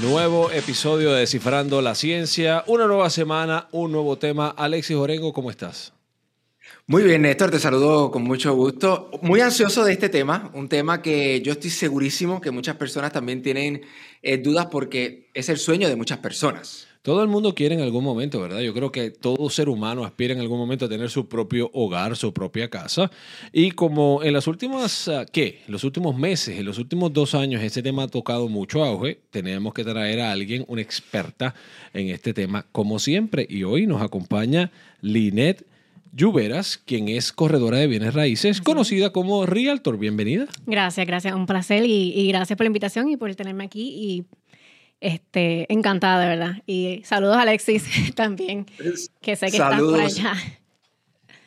Nuevo episodio de Descifrando la Ciencia, una nueva semana, un nuevo tema. Alexis Orengo, ¿cómo estás? Muy bien, Néstor, te saludo con mucho gusto. Muy ansioso de este tema, un tema que yo estoy segurísimo que muchas personas también tienen eh, dudas porque es el sueño de muchas personas. Todo el mundo quiere en algún momento, ¿verdad? Yo creo que todo ser humano aspira en algún momento a tener su propio hogar, su propia casa. Y como en las últimas, ah, ¿qué? Los últimos meses, en los últimos dos años, este tema ha tocado mucho auge, tenemos que traer a alguien, una experta en este tema, como siempre. Y hoy nos acompaña Linet Lluveras, quien es corredora de bienes raíces, conocida como Realtor. Bienvenida. Gracias, gracias. Un placer y, y, gracias por la invitación y por tenerme aquí. Y este, encantada, de verdad. Y saludos a Alexis también, que sé que saludos. estás por allá.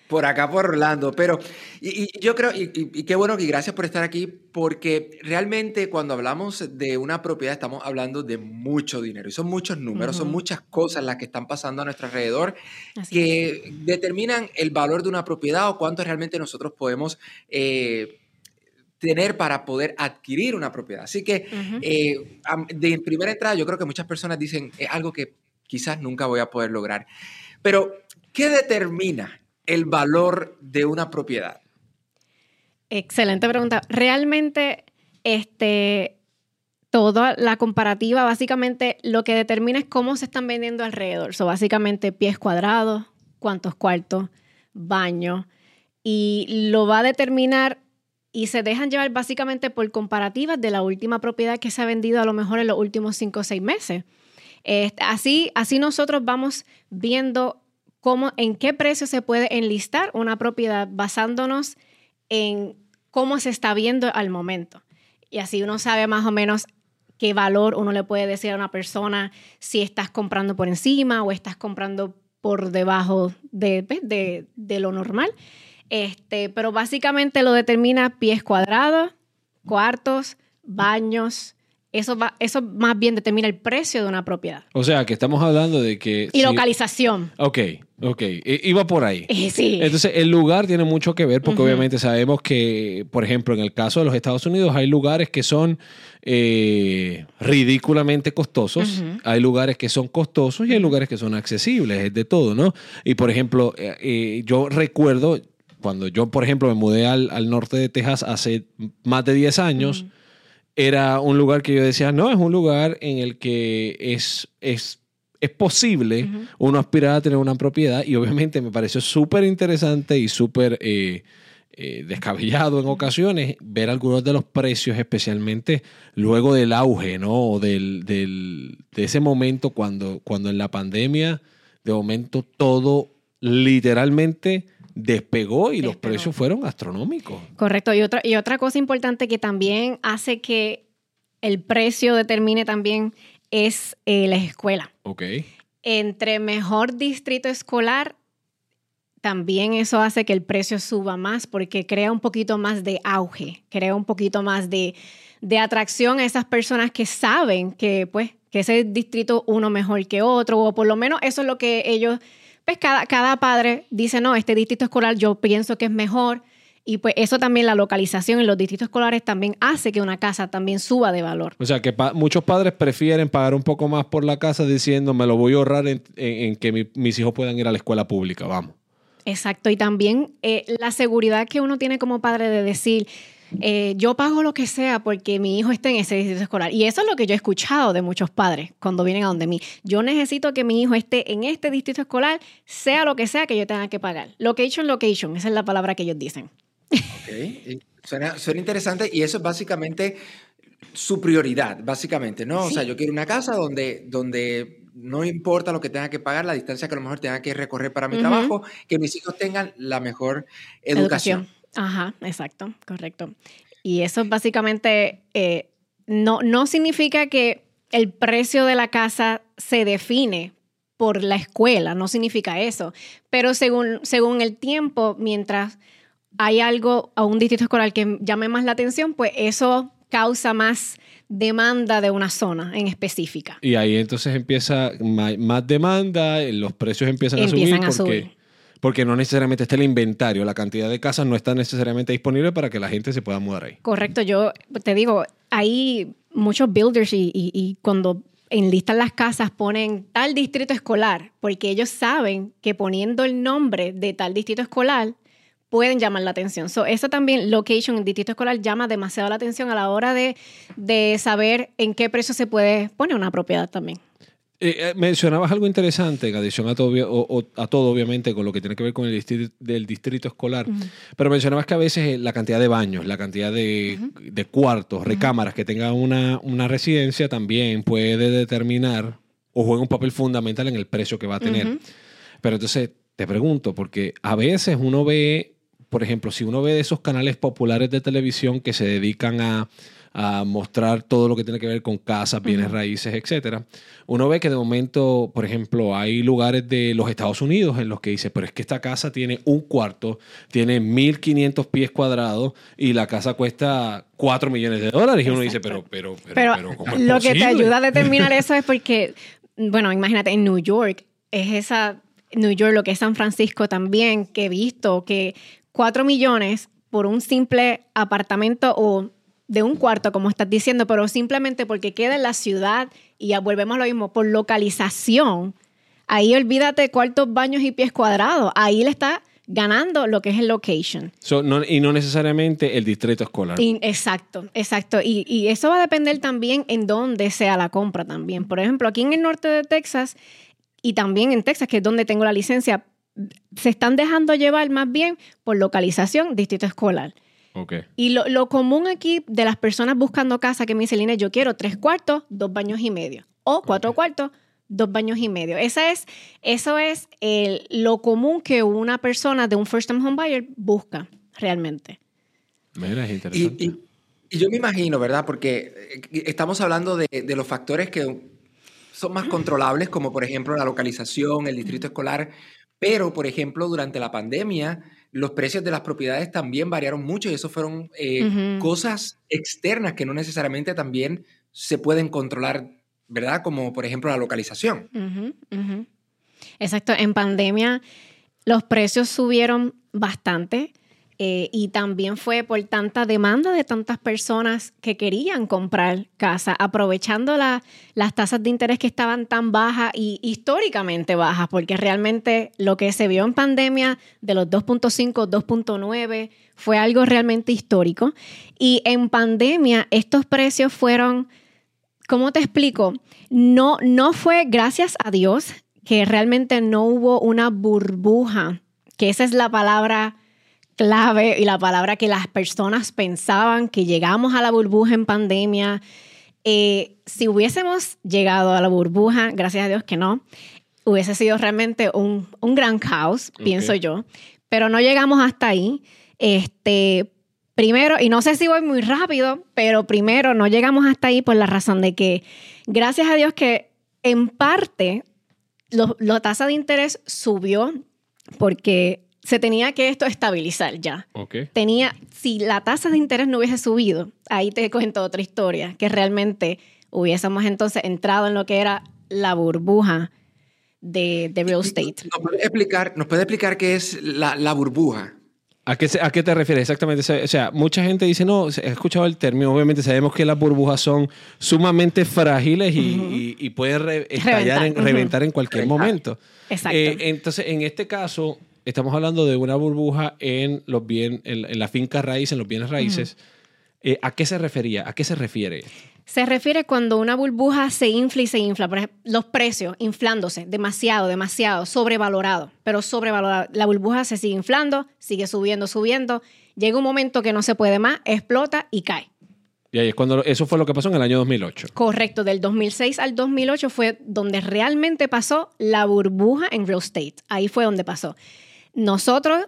Por acá, por Orlando. Pero y, y yo creo, y, y, qué bueno y gracias por estar aquí, porque realmente cuando hablamos de una propiedad estamos hablando de mucho dinero. Y son muchos números, uh -huh. son muchas cosas las que están pasando a nuestro alrededor Así que es. determinan el valor de una propiedad o cuánto realmente nosotros podemos... Eh, tener para poder adquirir una propiedad. Así que uh -huh. eh, de primera entrada yo creo que muchas personas dicen es algo que quizás nunca voy a poder lograr. Pero, ¿qué determina el valor de una propiedad? Excelente pregunta. Realmente, este, toda la comparativa, básicamente lo que determina es cómo se están vendiendo alrededor. So, básicamente pies cuadrados, cuántos cuartos, baño. Y lo va a determinar y se dejan llevar básicamente por comparativas de la última propiedad que se ha vendido a lo mejor en los últimos cinco o seis meses. Eh, así, así nosotros vamos viendo cómo, en qué precio se puede enlistar una propiedad basándonos en cómo se está viendo al momento. Y así uno sabe más o menos qué valor uno le puede decir a una persona si estás comprando por encima o estás comprando por debajo de, de, de lo normal. Este, pero básicamente lo determina pies cuadrados, cuartos, baños. Eso, va, eso más bien determina el precio de una propiedad. O sea, que estamos hablando de que... Y si... localización. Ok, ok. Iba por ahí. Eh, sí. Entonces, el lugar tiene mucho que ver porque uh -huh. obviamente sabemos que, por ejemplo, en el caso de los Estados Unidos hay lugares que son eh, ridículamente costosos, uh -huh. hay lugares que son costosos y hay lugares que son accesibles, es de todo, ¿no? Y, por ejemplo, eh, yo recuerdo cuando yo, por ejemplo, me mudé al, al norte de Texas hace más de 10 años, uh -huh. Era un lugar que yo decía, no, es un lugar en el que es, es, es posible uh -huh. uno aspirar a tener una propiedad y obviamente me pareció súper interesante y súper eh, eh, descabellado en ocasiones ver algunos de los precios, especialmente luego del auge, ¿no? Del, del, de ese momento cuando, cuando en la pandemia, de momento todo literalmente despegó y despegó. los precios fueron astronómicos. Correcto. Y otra, y otra cosa importante que también hace que el precio determine también es eh, la escuela. Ok. Entre mejor distrito escolar, también eso hace que el precio suba más porque crea un poquito más de auge, crea un poquito más de, de atracción a esas personas que saben que, pues, que ese distrito uno mejor que otro, o por lo menos eso es lo que ellos pues cada, cada padre dice, no, este distrito escolar yo pienso que es mejor. Y pues eso también, la localización en los distritos escolares también hace que una casa también suba de valor. O sea, que pa muchos padres prefieren pagar un poco más por la casa diciendo, me lo voy a ahorrar en, en, en que mi, mis hijos puedan ir a la escuela pública, vamos. Exacto, y también eh, la seguridad que uno tiene como padre de decir, eh, yo pago lo que sea porque mi hijo esté en ese distrito escolar. Y eso es lo que yo he escuchado de muchos padres cuando vienen a donde mí. Yo necesito que mi hijo esté en este distrito escolar, sea lo que sea que yo tenga que pagar. Location, location, esa es la palabra que ellos dicen. Ok, suena, suena interesante y eso es básicamente su prioridad, básicamente, ¿no? Sí. O sea, yo quiero una casa donde, donde no importa lo que tenga que pagar, la distancia que a lo mejor tenga que recorrer para mi uh -huh. trabajo, que mis hijos tengan la mejor educación. educación. Ajá, exacto, correcto. Y eso básicamente eh, no, no significa que el precio de la casa se define por la escuela, no significa eso. Pero según, según el tiempo, mientras hay algo a un distrito escolar que llame más la atención, pues eso causa más demanda de una zona en específica. Y ahí entonces empieza más, demanda, los precios empiezan, Empiezan a a subir porque, subir. Porque no necesariamente está el inventario, la cantidad de casas no está necesariamente disponible para que la gente se pueda mudar ahí. Correcto, yo te digo, hay muchos builders y, y- y cuando enlistan las casas ponen tal distrito escolar, porque ellos saben que poniendo el nombre de tal distrito escolar pueden llamar la atención. So, eso también, location, el distrito escolar, llama demasiado la atención a la hora de, de saber en qué precio se puede poner una propiedad también. Eh, eh, mencionabas algo interesante en adición a todo, obvio- o- o- a todo, obviamente, con lo que tiene que ver con el distrito, del distrito escolar. Pero mencionabas que a veces eh, la cantidad de baños, la cantidad de, de cuartos, recámaras que tenga una, una residencia también puede determinar o juega un papel fundamental en el precio que va a tener. Pero entonces te pregunto, porque a veces uno ve, por ejemplo, si uno ve esos canales populares de televisión que se dedican a, a mostrar todo lo que tiene que ver con casas, bienes raíces, etcétera, uno ve que de momento, por ejemplo, hay lugares de los Estados Unidos en los que dice, pero es que esta casa tiene un cuarto, tiene 1.500 pies cuadrados y la casa cuesta 4 millones de dólares. Y uno dice, pero, pero, pero, Pero, pero, ¿cómo es lo que te ayuda a determinar eso es porque, bueno, imagínate, en New York, es esa, New York, lo que es San Francisco también, que he visto que 4 millones por un simple apartamento o de un cuarto, como estás diciendo, pero simplemente porque queda en la ciudad y ya volvemos a lo mismo, por localización, ahí olvídate cuartos, baños y pies cuadrados, ahí le está ganando lo que es el location. So, no- y no necesariamente el distrito escolar. Y- exacto, exacto. Y, y eso va a depender también en dónde sea la compra también. Por ejemplo, aquí en el norte de Texas y también en Texas, que es donde tengo la licencia, se están dejando llevar más bien por localización, distrito escolar. Y lo, lo común aquí de las personas buscando casa que me dicen, Lina, yo quiero tres cuartos, dos baños y medio. O cuatro cuartos, dos baños y medio. Esa es, eso es el- lo común que una persona de un first time home buyer busca realmente. Mira, es Y, interesante. y- y yo me imagino, ¿verdad? Porque eh, estamos hablando de, de los factores que son más controlables, como por ejemplo la localización, el distrito escolar, pero por ejemplo durante la pandemia los precios de las propiedades también variaron mucho y eso fueron eh, cosas externas que no necesariamente también se pueden controlar, ¿verdad? Como por ejemplo la localización. Exacto, en pandemia los precios subieron bastante eh, y también fue por tanta demanda de tantas personas que querían comprar casa, aprovechando la- las tasas de interés que estaban tan bajas y históricamente bajas, porque realmente lo que se vio en pandemia de los 2.5, 2.9 fue algo realmente histórico. Y en pandemia estos precios fueron ¿cómo te explico? No, no fue, gracias a Dios, que realmente no hubo una burbuja, que esa es la palabra clave y la palabra que las personas pensaban que llegamos a la burbuja en pandemia. Eh, si hubiésemos llegado a la burbuja, gracias a Dios que no, hubiese sido realmente un, un gran caos, pienso yo. Pero no llegamos hasta ahí. Este, primero, y no sé si voy muy rápido, pero primero no llegamos hasta ahí por la razón de que, gracias a Dios que en parte la tasa de interés subió porque se tenía que esto estabilizar ya. Ok. Tenía, si la tasa de interés no hubiese subido, ahí te cuento otra historia, que realmente hubiésemos entonces entrado en lo que era la burbuja de, de real estate. ¿Nos puede explicar, nos puede explicar qué es la, la burbuja? ¿A qué, ¿A qué te refieres exactamente? O sea, mucha gente dice, no, he escuchado el término, obviamente sabemos que las burbujas son sumamente frágiles y, y- y pueden re- estallar, en, Reventar, reventar en cualquier Reventar. momento. Exacto. Eh, entonces, en este caso, estamos hablando de una burbuja en, los bien, en, en la finca raíz, en los bienes raíces. Eh, ¿A qué se refería? ¿A qué se refiere? Se refiere cuando una burbuja se infla y se infla. Por ejemplo, los precios inflándose demasiado, demasiado, sobrevalorado, pero sobrevalorado. La burbuja se sigue inflando, sigue subiendo, subiendo. Llega un momento que no se puede más, explota y cae. Y ahí es cuando eso fue lo que pasó en el año 2008. Correcto, del 2006 al 2008 fue donde realmente pasó la burbuja en real estate. Ahí fue donde pasó. Nosotros,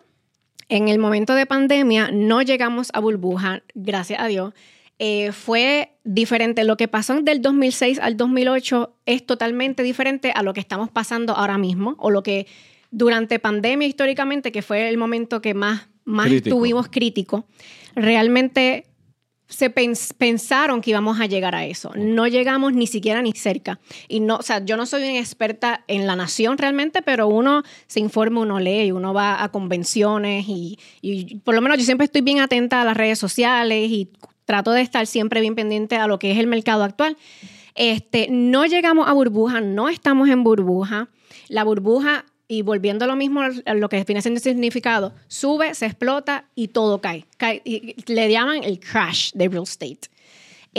en el momento de pandemia, no llegamos a burbuja, gracias a Dios. Eh, fue diferente. Lo que pasó del 2006 al 2008 es totalmente diferente a lo que estamos pasando ahora mismo o lo que durante pandemia históricamente, que fue el momento que más, más Crítico. estuvimos críticos. Realmente se pensaron que íbamos a llegar a eso. No llegamos ni siquiera ni cerca. Y no, o sea, yo no soy una experta en la nación realmente, pero uno se informa, uno lee, uno va a convenciones y, y por lo menos yo siempre estoy bien atenta a las redes sociales y trato de estar siempre bien pendiente a lo que es el mercado actual. Este, no llegamos a burbuja, no estamos en burbuja. La burbuja y volviendo a lo mismo, a lo que define siendo significado, sube, se explota y todo cae. y le llaman el crash de real estate.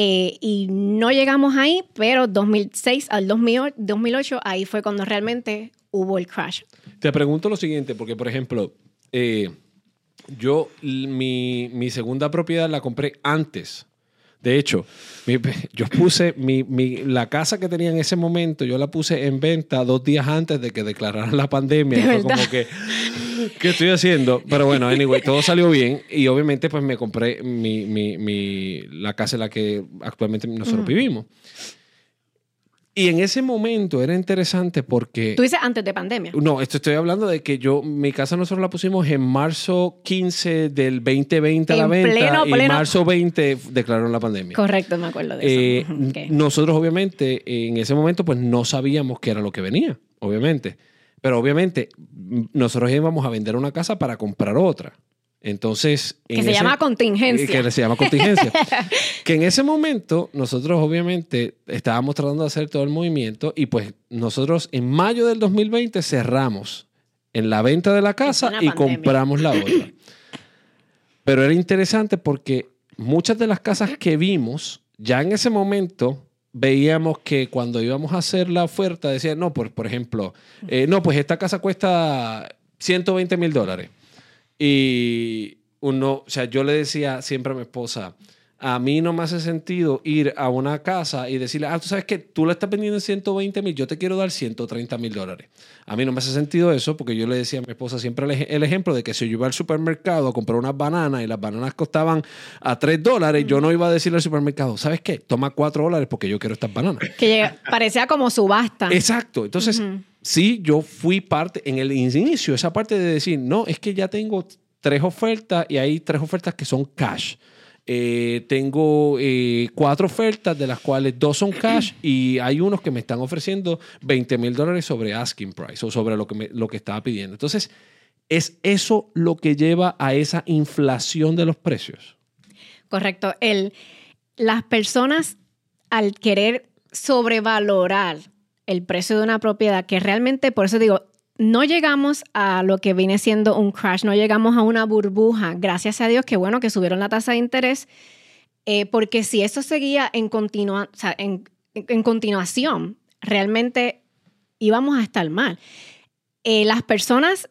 Eh, y no llegamos ahí, pero 2006 al 2008, ahí fue cuando realmente hubo el crash. Te pregunto lo siguiente, porque por ejemplo, eh, yo mi, mi segunda propiedad la compré antes de hecho, yo puse mi, la casa que tenía en ese momento, yo la puse en venta dos días antes de que declararan la pandemia. fue como que, ¿qué estoy haciendo? Pero bueno, anyway, todo salió bien y obviamente pues me compré mi, mi, la casa en la que actualmente nosotros vivimos. Y en ese momento era interesante porque... Tú dices antes de pandemia. No, esto estoy hablando de que yo, mi casa nosotros la pusimos en marzo 15 del 2020 a la venta y en marzo 20 declararon la pandemia. Correcto, me acuerdo de eso. Eh, nosotros obviamente en ese momento pues no sabíamos qué era lo que venía, obviamente. Pero obviamente nosotros íbamos a vender una casa para comprar otra. Entonces. Que se llama contingencia. Que se llama contingencia. que en ese momento, nosotros obviamente estábamos tratando de hacer todo el movimiento y pues nosotros en mayo del 2020 cerramos en la venta de la casa y compramos la otra. Pero era interesante porque muchas de las casas que vimos, ya en ese momento veíamos que cuando íbamos a hacer la oferta decían, no, por, por ejemplo, eh, no, pues esta casa cuesta 120 mil dólares. Y uno, o sea, yo le decía siempre a mi esposa, a mí no me hace sentido ir a una casa y decirle, ah, tú sabes que tú la estás vendiendo en 120 mil, yo te quiero dar 130 mil dólares. A mí no me hace sentido eso porque yo le decía a mi esposa siempre el, ejemplo de que si yo iba al supermercado a comprar unas bananas y las bananas costaban a 3 dólares, yo no iba a decirle al supermercado, ¿sabes qué? Toma 4 dólares porque yo quiero estas bananas. Que parecía como subasta. Exacto. Entonces, sí, yo fui parte, en el inicio, esa parte de decir, no, es que ya tengo tres ofertas y hay tres ofertas que son cash. Eh, tengo eh, cuatro ofertas, de las cuales dos son cash y hay unos que me están ofreciendo 20 mil dólares sobre asking price o sobre lo que, lo que estaba pidiendo. Entonces, ¿es eso lo que lleva a esa inflación de los precios? Correcto. El, las personas al querer sobrevalorar el precio de una propiedad, que realmente, por eso digo, no llegamos a lo que viene siendo un crash, no llegamos a una burbuja. Gracias a Dios que bueno que subieron la tasa de interés, eh, porque si eso seguía en, continuación, realmente íbamos a estar mal. Eh, las personas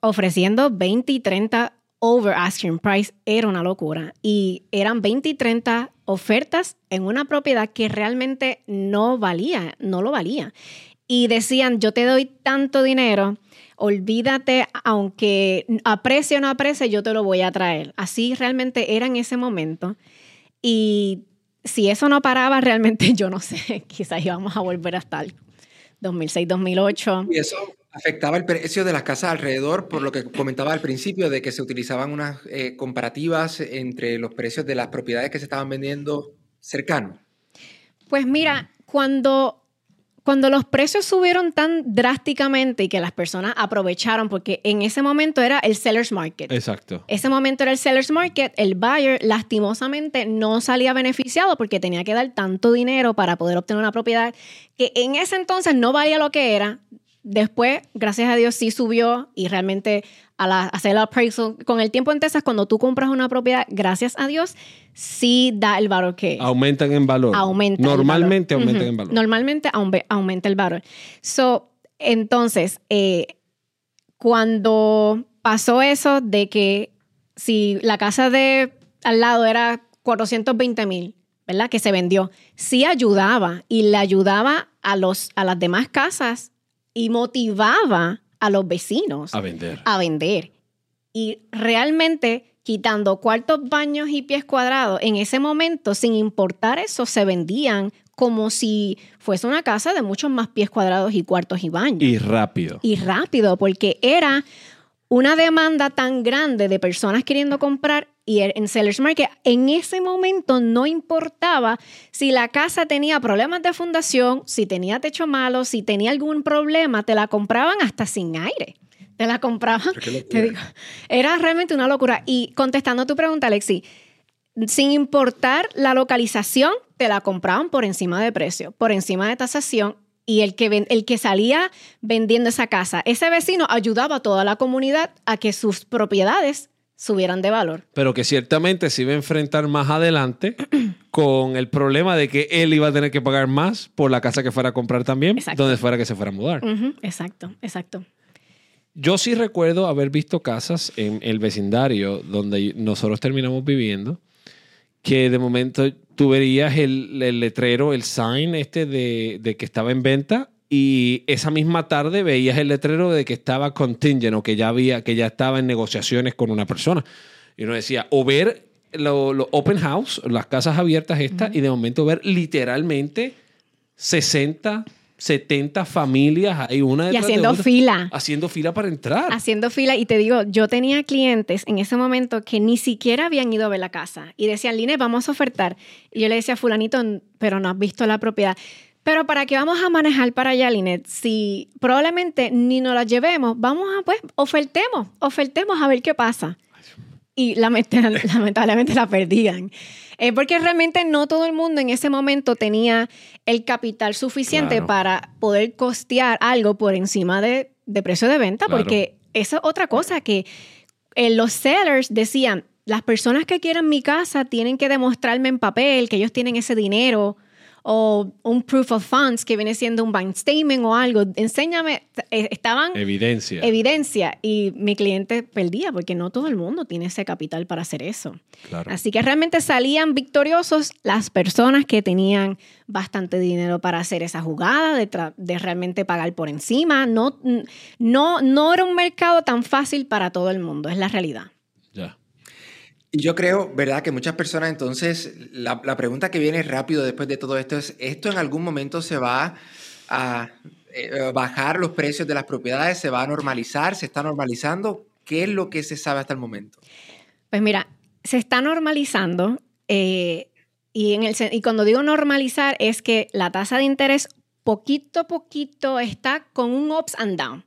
ofreciendo 20 y 30 over asking price era una locura y eran 20 y 30 ofertas en una propiedad que realmente no valía, no lo valía y decían, yo te doy tanto dinero, olvídate, aunque aprecie o no aprecie, yo te lo voy a traer. Así realmente era en ese momento. Y si eso no paraba, realmente yo no sé, quizás íbamos a volver hasta el 2006, 2008. Y eso afectaba el precio de las casas alrededor, por lo que comentaba al principio, de que se utilizaban unas eh, comparativas entre los precios de las propiedades que se estaban vendiendo cercanos. Pues mira, cuando cuando los precios subieron tan drásticamente y que las personas aprovecharon, porque en ese momento era el seller's market. Exacto. Ese momento era el seller's market, el buyer lastimosamente no salía beneficiado porque tenía que dar tanto dinero para poder obtener una propiedad que en ese entonces no valía lo que era. Después, gracias a Dios, sí subió y realmente al hacer el appraisal, con el tiempo en Texas, cuando tú compras una propiedad, gracias a Dios, sí da el valor que Aumentan en valor. Aumenta Normalmente aumentan en valor. Normalmente aumenta el valor. So, entonces, eh, cuando pasó eso de que si la casa de al lado era 420 mil, ¿verdad? Que se vendió, sí ayudaba y le ayudaba a, los, a las demás casas y motivaba a los vecinos a vender. A vender. Y realmente quitando cuartos, baños y pies cuadrados, en ese momento, sin importar eso, se vendían como si fuese una casa de muchos más pies cuadrados y cuartos y baños. Y rápido. Y rápido, porque era una demanda tan grande de personas queriendo comprar y en Sellers Market, en ese momento no importaba si la casa tenía problemas de fundación, si tenía techo malo, si tenía algún problema, te la compraban hasta sin aire. Te la compraban. Te digo, era realmente una locura. Y contestando tu pregunta, Alexi, sin importar la localización, te la compraban por encima de precio, por encima de tasación. Y el que, el que salía vendiendo esa casa, ese vecino ayudaba a toda la comunidad a que sus propiedades subieran de valor. Pero que ciertamente se iba a enfrentar más adelante con el problema de que él iba a tener que pagar más por la casa que fuera a comprar también, donde fuera que se fuera a mudar. Exacto, exacto. Yo sí recuerdo haber visto casas en el vecindario donde nosotros terminamos viviendo, que de momento tú verías el, letrero, el sign este de, de que estaba en venta y esa misma tarde veías el letrero de que estaba contingent o que ya había, que ya estaba en negociaciones con una persona. Y uno decía, o ver los open house, las casas abiertas estas, y de momento ver literalmente 60, 70 familias, hay una Y haciendo fila. Haciendo fila para entrar. Haciendo fila. Y te digo, yo tenía clientes en ese momento que ni siquiera habían ido a ver la casa. Y decían, Line, vamos a ofertar. Y yo le decía, fulanito, pero no has visto la propiedad. Pero ¿para qué vamos a manejar para allá, Linet? Si probablemente ni nos la llevemos, vamos a, pues, ofertemos, ofertemos a ver qué pasa. Y lamentablemente la perdían. Eh, porque realmente no todo el mundo en ese momento tenía el capital suficiente para poder costear algo por encima de, precio de venta, porque esa es otra cosa que eh, los sellers decían, las personas que quieran mi casa tienen que demostrarme en papel que ellos tienen ese dinero o un proof of funds que viene siendo un bank statement o algo. Enséñame, eh, estaban... Evidencia. Evidencia. Y mi cliente perdía porque no todo el mundo tiene ese capital para hacer eso. Así que realmente salían victoriosos las personas que tenían bastante dinero para hacer esa jugada, de, de realmente pagar por encima. No, no, no era un mercado tan fácil para todo el mundo, es la realidad. Y yo creo, ¿verdad? Que muchas personas entonces, la, pregunta que viene rápido después de todo esto es, ¿esto en algún momento se va a eh, bajar los precios de las propiedades? ¿Se va a normalizar? ¿Se está normalizando? ¿Qué es lo que se sabe hasta el momento? Pues mira, se está normalizando eh, y cuando digo normalizar es que la tasa de interés poquito a poquito está con un ups and down.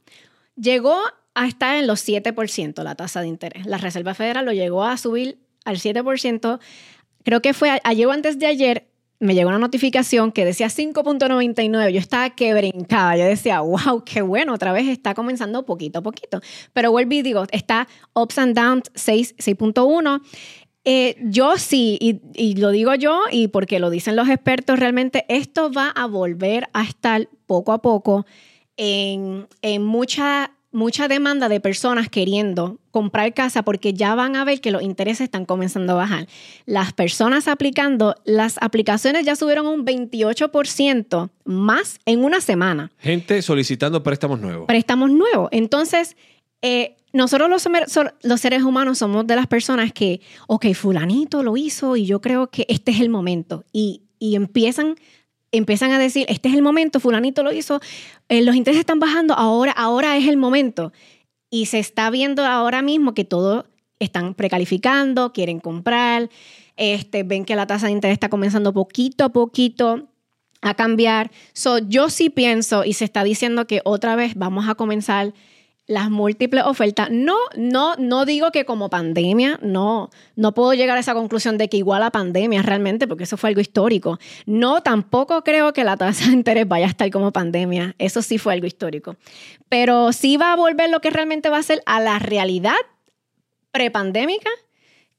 Llegó está en los 7% la tasa de interés. La Reserva Federal lo llegó a subir al 7%. Creo que fue ayer o antes de ayer, me llegó una notificación que decía 5.99. Yo estaba que brincaba. Yo decía, wow, qué bueno, otra vez está comenzando poquito a poquito. Pero vuelvo y digo, está ups and downs 6.1. Eh, yo sí, y, lo digo yo, y porque lo dicen los expertos, realmente esto va a volver a estar poco a poco en, en mucha mucha demanda de personas queriendo comprar casa porque ya van a ver que los intereses están comenzando a bajar. Las personas aplicando, las aplicaciones ya subieron un 28% más en una semana. Gente solicitando préstamos nuevos. Préstamos nuevos. Entonces, eh, nosotros los, los, seres humanos somos de las personas que, ok, fulanito lo hizo y yo creo que este es el momento. Y, y empiezan empiezan a decir, este es el momento, fulanito lo hizo, eh, los intereses están bajando, ahora, ahora es el momento. Y se está viendo ahora mismo que todos están precalificando, quieren comprar, este, ven que la tasa de interés está comenzando poquito a poquito a cambiar. So, yo sí pienso y se está diciendo que otra vez vamos a comenzar las múltiples ofertas. No, no, no digo que como pandemia, no, no puedo llegar a esa conclusión de que igual a pandemia realmente, porque eso fue algo histórico. No, tampoco creo que la tasa de interés vaya a estar como pandemia. Eso sí fue algo histórico. Pero sí va a volver lo que realmente va a ser a la realidad prepandémica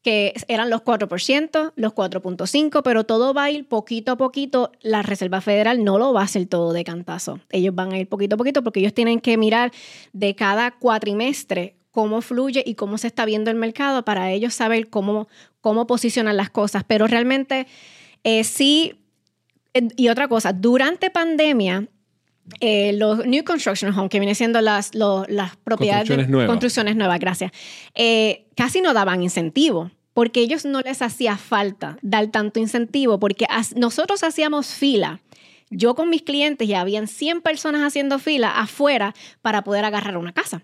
que eran los 4%, los 4.5%, pero todo va a ir poquito a poquito. La Reserva Federal no lo va a hacer todo de cantazo. Ellos van a ir poquito a poquito porque ellos tienen que mirar de cada cuatrimestre cómo fluye y cómo se está viendo el mercado para ellos saber cómo, cómo posicionar las cosas. Pero realmente eh, sí, eh, y otra cosa, durante pandemia, eh, los New Construction Home, que vienen siendo las, las propiedades construcciones nuevas. construcciones nuevas, gracias, eh, casi no daban incentivo, porque ellos no les hacía falta dar tanto incentivo, porque nosotros hacíamos fila. Yo con mis clientes ya habían 100 personas haciendo fila afuera para poder agarrar una casa.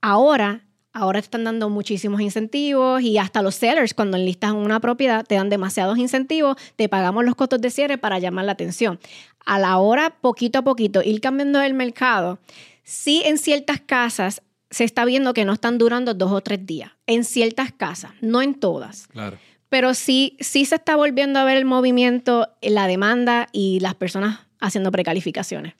Ahora Ahora están dando muchísimos incentivos y hasta los sellers cuando enlistas una propiedad te dan demasiados incentivos, te pagamos los costos de cierre para llamar la atención. A la hora, poquito a poquito, ir cambiando el mercado, sí en ciertas casas se está viendo que no están durando dos o tres días, en ciertas casas, no en todas. Claro. Pero sí, sí se está volviendo a ver el movimiento, la demanda y las personas haciendo precalificaciones.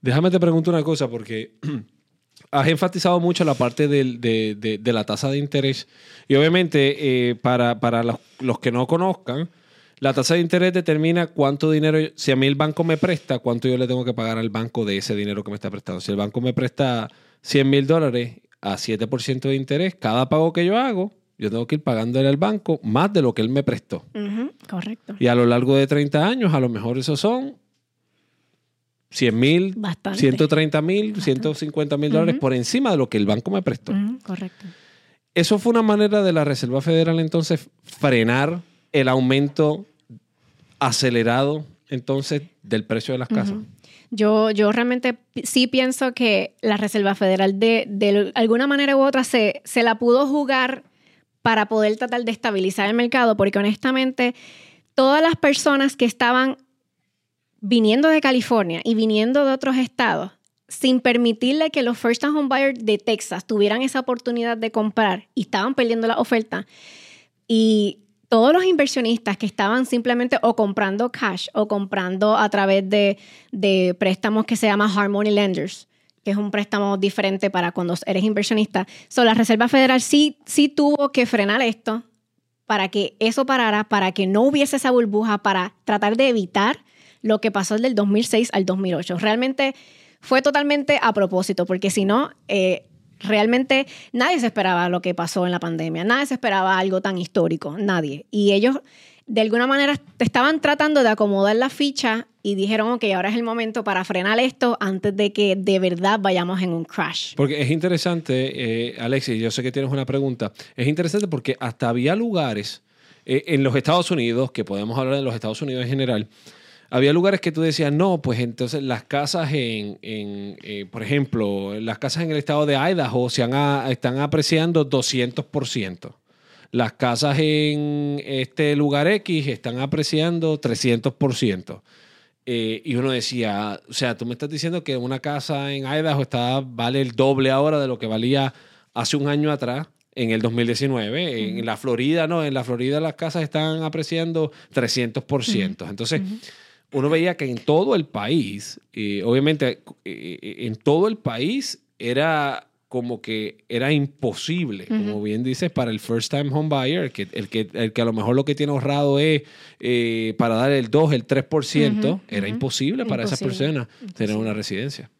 Déjame te pregunto una cosa porque has enfatizado mucho la parte de, la tasa de interés y obviamente eh, para, los, que no conozcan, la tasa de interés determina cuánto dinero, si a mí el banco me presta, cuánto yo le tengo que pagar al banco de ese dinero que me está prestando. Si el banco me presta 100 mil dólares a 7% de interés, cada pago que yo hago, yo tengo que ir pagándole al banco más de lo que él me prestó. correcto. Y a lo largo de 30 años, a lo mejor esos son 100 mil, 130 mil, 150 mil dólares por encima de lo que el banco me prestó. correcto. Eso fue una manera de la Reserva Federal entonces frenar el aumento acelerado entonces del precio de las casas. Yo, yo realmente sí pienso que la Reserva Federal de, de alguna manera u otra se, se la pudo jugar para poder tratar de estabilizar el mercado, porque honestamente todas las personas que estaban viniendo de California y viniendo de otros estados, sin permitirle que los first time home buyers de Texas tuvieran esa oportunidad de comprar y estaban perdiendo la oferta. Y todos los inversionistas que estaban simplemente o comprando cash o comprando a través de, préstamos que se llama Harmony Lenders, que es un préstamo diferente para cuando eres inversionista. So, la Reserva Federal sí, sí tuvo que frenar esto para que eso parara, para que no hubiese esa burbuja, para tratar de evitar lo que pasó del 2006 al 2008. Realmente fue totalmente a propósito, porque si no, eh, realmente nadie se esperaba lo que pasó en la pandemia, nadie se esperaba algo tan histórico, nadie. Y ellos de alguna manera estaban tratando de acomodar la ficha y dijeron, ok, ahora es el momento para frenar esto antes de que de verdad vayamos en un crash. Porque es interesante, eh, Alexis, yo sé que tienes una pregunta, es interesante porque hasta había lugares eh, en los Estados Unidos, que podemos hablar de los Estados Unidos en general, había lugares que tú decías, no, pues entonces las casas en, eh, por ejemplo, las casas en el estado de Idaho se han están apreciando 200%. Las casas en este lugar X están apreciando 300%. Eh, y uno decía, o sea, tú me estás diciendo que una casa en Idaho está, vale el doble ahora de lo que valía hace un año atrás en el 2019. En la Florida, no, en la Florida las casas están apreciando 300%. Entonces, uno veía que en todo el país, obviamente eh, eh, en todo el país era como que era imposible, como bien dices, para el first time home buyer, que, el, que, el que a lo mejor lo que tiene ahorrado es eh, para dar el 2, el 3%, era imposible para esas personas tener una residencia.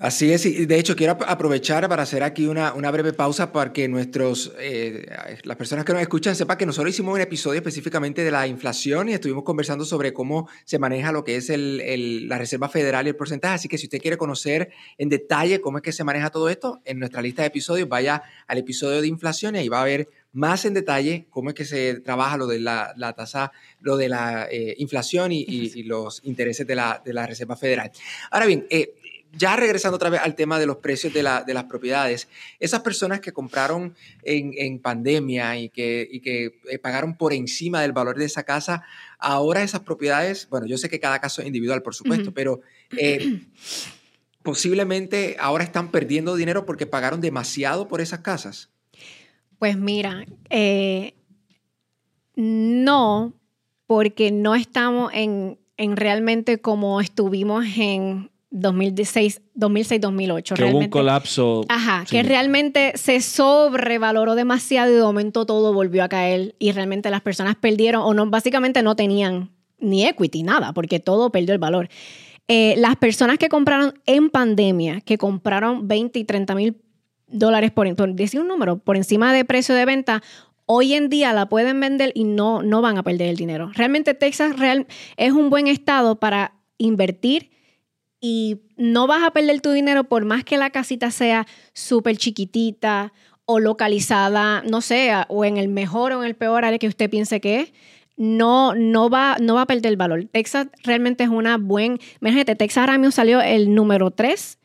Así es, y de hecho quiero aprovechar para hacer aquí una, una breve pausa para que nuestros, eh, las personas que nos escuchan sepan que nosotros hicimos un episodio específicamente de la inflación y estuvimos conversando sobre cómo se maneja lo que es el, el, la Reserva Federal y el porcentaje. Así que si usted quiere conocer en detalle cómo es que se maneja todo esto, en nuestra lista de episodios vaya al episodio de inflación y ahí va a ver más en detalle cómo es que se trabaja lo de la, la tasa, lo de la eh, inflación y, y, los intereses de la, de la Reserva Federal. Ahora bien, eh, ya regresando otra vez al tema de los precios de, la, de las propiedades, esas personas que compraron en, en pandemia y que, y que eh, pagaron por encima del valor de esa casa, ahora esas propiedades, bueno, yo sé que cada caso es individual, por supuesto, pero eh, posiblemente ahora están perdiendo dinero porque pagaron demasiado por esas casas. Pues mira, eh, no, porque no estamos en, en realmente como estuvimos en 2016, 2006-2008. Que hubo un colapso. Ajá, que realmente se sobrevaloró demasiado y de momento todo volvió a caer y realmente las personas perdieron o no, básicamente no tenían ni equity, nada, porque todo perdió el valor. Eh, las personas que compraron en pandemia, que compraron 20 y 30 mil dólares por, por decir un número, por encima de precio de venta, hoy en día la pueden vender y no, no van a perder el dinero. Realmente Texas real, es un buen estado para invertir y no vas a perder tu dinero por más que la casita sea súper chiquitita o localizada, no sé, o en el mejor o en el peor área que usted piense que es. No, no, va, no va a perder el valor. Texas realmente es una buena... Imagínate, Texas ahora mismo salió el número 3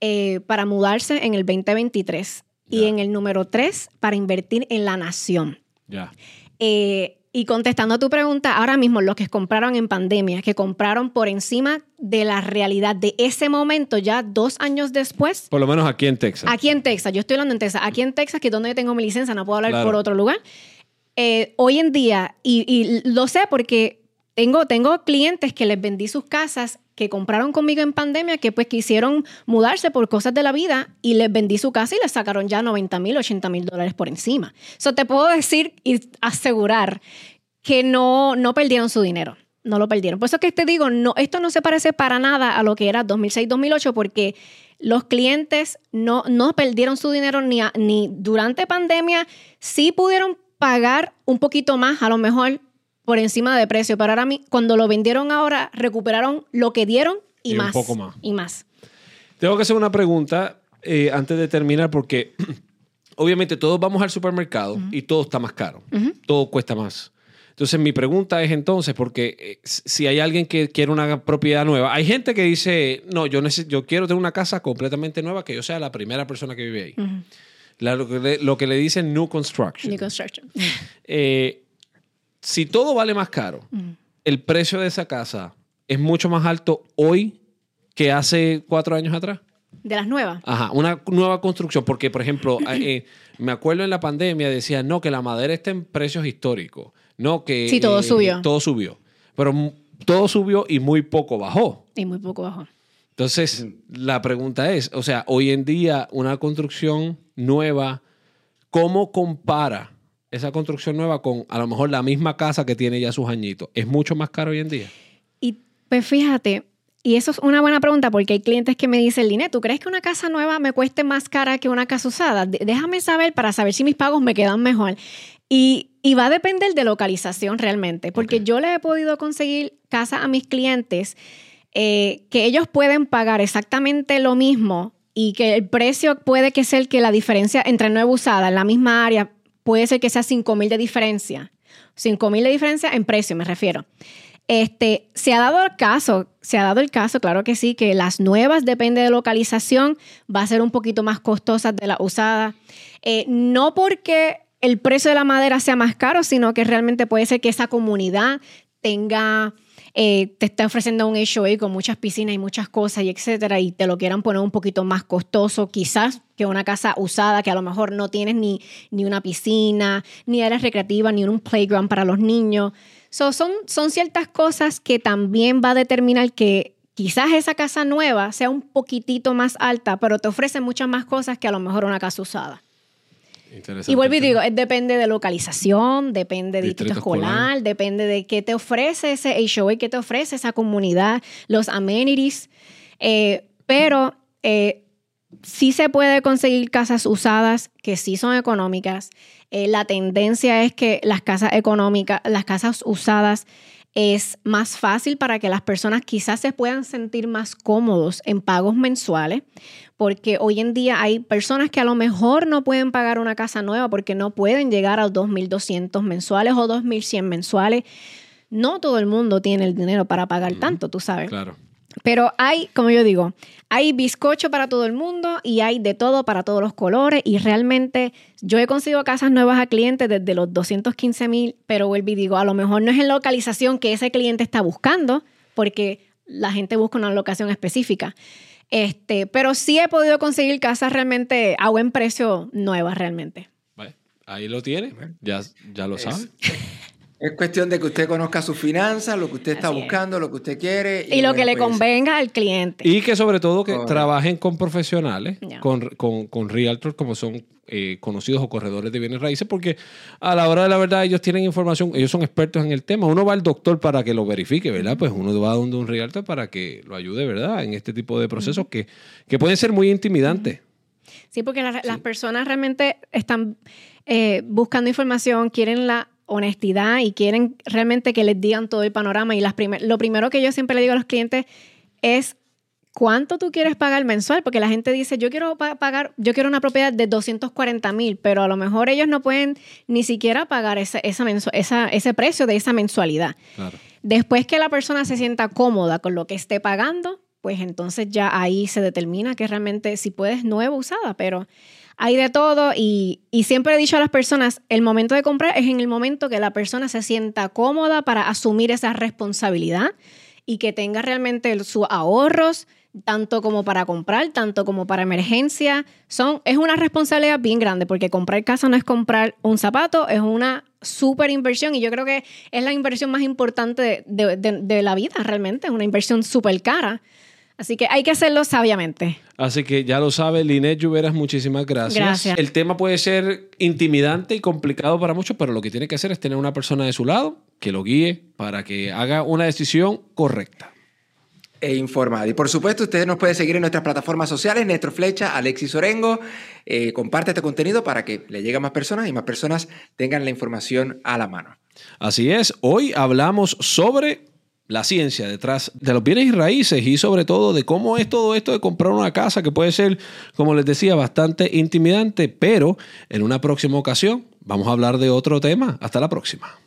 eh, para mudarse en el 2023. y en el número tres para invertir en la nación. Ya. Eh, y contestando a tu pregunta, ahora mismo los que compraron en pandemia, que compraron por encima de la realidad de ese momento, ya dos años después. Por lo menos aquí en Texas. Aquí en Texas, yo estoy hablando en Texas, aquí en Texas, que es donde tengo mi licencia, no puedo hablar Claro. por otro lugar. Eh, hoy en día, y, y lo sé porque tengo, tengo clientes que les vendí sus casas que compraron conmigo en pandemia, que pues quisieron mudarse por cosas de la vida y les vendí su casa y les sacaron ya 90 mil, 80 mil dólares por encima. Eso te puedo decir y asegurar que no, no perdieron su dinero. No lo perdieron. Por eso que te digo, no, esto no se parece para nada a lo que era 2006-2008 porque los clientes no, no perdieron su dinero ni, ni durante pandemia. Sí pudieron pagar un poquito más, a lo mejor por encima de precio, pero ahora cuando lo vendieron ahora recuperaron lo que dieron y, Y un más. poco más. Y más. Tengo que hacer una pregunta eh, antes de terminar porque obviamente todos vamos al supermercado y todo está más caro. Todo cuesta más. Entonces mi pregunta es entonces, porque eh, si hay alguien que quiere una propiedad nueva, hay gente que dice, no, yo, yo quiero tener una casa completamente nueva, que yo sea la primera persona que vive ahí. La- lo, que le, lo que le dicen new construction. New construction. Eh, si todo vale más caro, el precio de esa casa es mucho más alto hoy que hace cuatro años atrás. De las nuevas. Ajá, una nueva construcción, porque por ejemplo, eh, me acuerdo en la pandemia decían, no, que la madera está en precios históricos, no, que... Sí, todo eh, subió. Todo subió, pero todo subió y muy poco bajó. Y muy poco bajo. Entonces, la pregunta es, o sea, hoy en día una construcción nueva, ¿cómo compara esa construcción nueva con a lo mejor la misma casa que tiene ya sus añitos? ¿Es mucho más caro hoy en día? Y pues fíjate, y eso es una buena pregunta porque hay clientes que me dicen, Linet, ¿tú crees que una casa nueva me cueste más cara que una casa usada? Déjame saber para saber si mis pagos me quedan mejor. Y, y va a depender de localización realmente, porque yo le he podido conseguir casa a mis clientes eh, que ellos pueden pagar exactamente lo mismo y que el precio puede que sea el que la diferencia entre nueva usada en la misma área puede ser que sea 5 mil de diferencia. 5 mil de diferencia en precio, me refiero. Este, se ha dado el caso, se ha dado el caso, claro que sí, que las nuevas, depende de localización, va a ser un poquito más costosas de la usada. Eh, no porque el precio de la madera sea más caro, sino que realmente puede ser que esa comunidad tenga, eh, te esté ofreciendo un HOA con muchas piscinas y muchas cosas y etcétera, y te lo quieran poner un poquito más costoso, quizás que una casa usada que a lo mejor no tienes ni, ni una piscina, ni áreas recreativas, ni un playground para los niños. So, son, son ciertas cosas que también va a determinar que quizás esa casa nueva sea un poquitito más alta, pero te ofrece muchas más cosas que a lo mejor una casa usada. Interesante. Y vuelvo y digo, es depende de localización, depende de Distrito escolar. depende de qué te ofrece ese HOA, qué te ofrece esa comunidad, los amenities. Eh, pero eh, sí se puede conseguir casas usadas que sí son económicas. Eh, la tendencia es que las casas económicas, las casas usadas es más fácil para que las personas quizás se puedan sentir más cómodos en pagos mensuales, porque hoy en día hay personas que a lo mejor no pueden pagar una casa nueva porque no pueden llegar a los 2.200 mensuales o 2.100 mensuales. No todo el mundo tiene el dinero para pagar tanto, tú sabes. Claro. Pero hay, como yo digo, hay bizcocho para todo el mundo y hay de todo para todos los colores y realmente yo he conseguido casas nuevas a clientes desde los 215 mil, pero vuelvo y digo, a lo mejor no es en la localización que ese cliente está buscando, porque la gente busca una locación específica. Este, pero sí he podido conseguir casas realmente a buen precio nuevas realmente. Vale. Ahí lo tiene. Ya, ya lo Es- sabe. Es cuestión de que usted conozca sus finanzas, lo que usted está Así es. buscando, lo que usted quiere. Y lo que le pues, convenga al cliente. Y que sobre todo que Correcto. trabajen con profesionales, con, con, con realtors como son eh, conocidos o corredores de bienes raíces, porque a la hora de la verdad ellos tienen información, ellos son expertos en el tema. Uno va al doctor para que lo verifique, ¿verdad? Pues uno va donde un realtor para que lo ayude, ¿verdad? En este tipo de procesos que, que pueden ser muy intimidantes. Sí, porque la- las personas realmente están eh, buscando información, quieren la honestidad y quieren realmente que les digan todo el panorama. Y las primer- lo primero que yo siempre le digo a los clientes es cuánto tú quieres pagar mensual, porque la gente dice, yo quiero pa- pagar, yo quiero una propiedad de 240 mil, pero a lo mejor ellos no pueden ni siquiera pagar esa esa- ese precio de esa mensualidad. Claro. Después que la persona se sienta cómoda con lo que esté pagando, pues entonces ya ahí se determina que realmente si puedes nueva usada, pero hay de todo y, siempre he dicho a las personas, el momento de comprar es en el momento que la persona se sienta cómoda para asumir esa responsabilidad y que tenga realmente sus ahorros, tanto como para comprar, tanto como para emergencia. Son, es una responsabilidad bien grande porque comprar casa no es comprar un zapato, es una súper inversión y yo creo que es la inversión más importante de, de la vida realmente, es una inversión súper cara. Así que hay que hacerlo sabiamente. Así que ya lo sabe, Linet Lluveras, muchísimas gracias. Gracias. El tema puede ser intimidante y complicado para muchos, pero lo que tiene que hacer es tener una persona de su lado que lo guíe para que haga una decisión correcta. E informada. Y por supuesto, ustedes nos pueden seguir en nuestras plataformas sociales, Néstor Flecha, Alexis Orengo. Eh, comparte este contenido para que le llegue a más personas y más personas tengan la información a la mano. Así es, hoy hablamos sobre la ciencia detrás de los bienes y raíces y sobre todo de cómo es todo esto de comprar una casa que puede ser, como les decía, bastante intimidante, pero en una próxima ocasión vamos a hablar de otro tema. Hasta la próxima.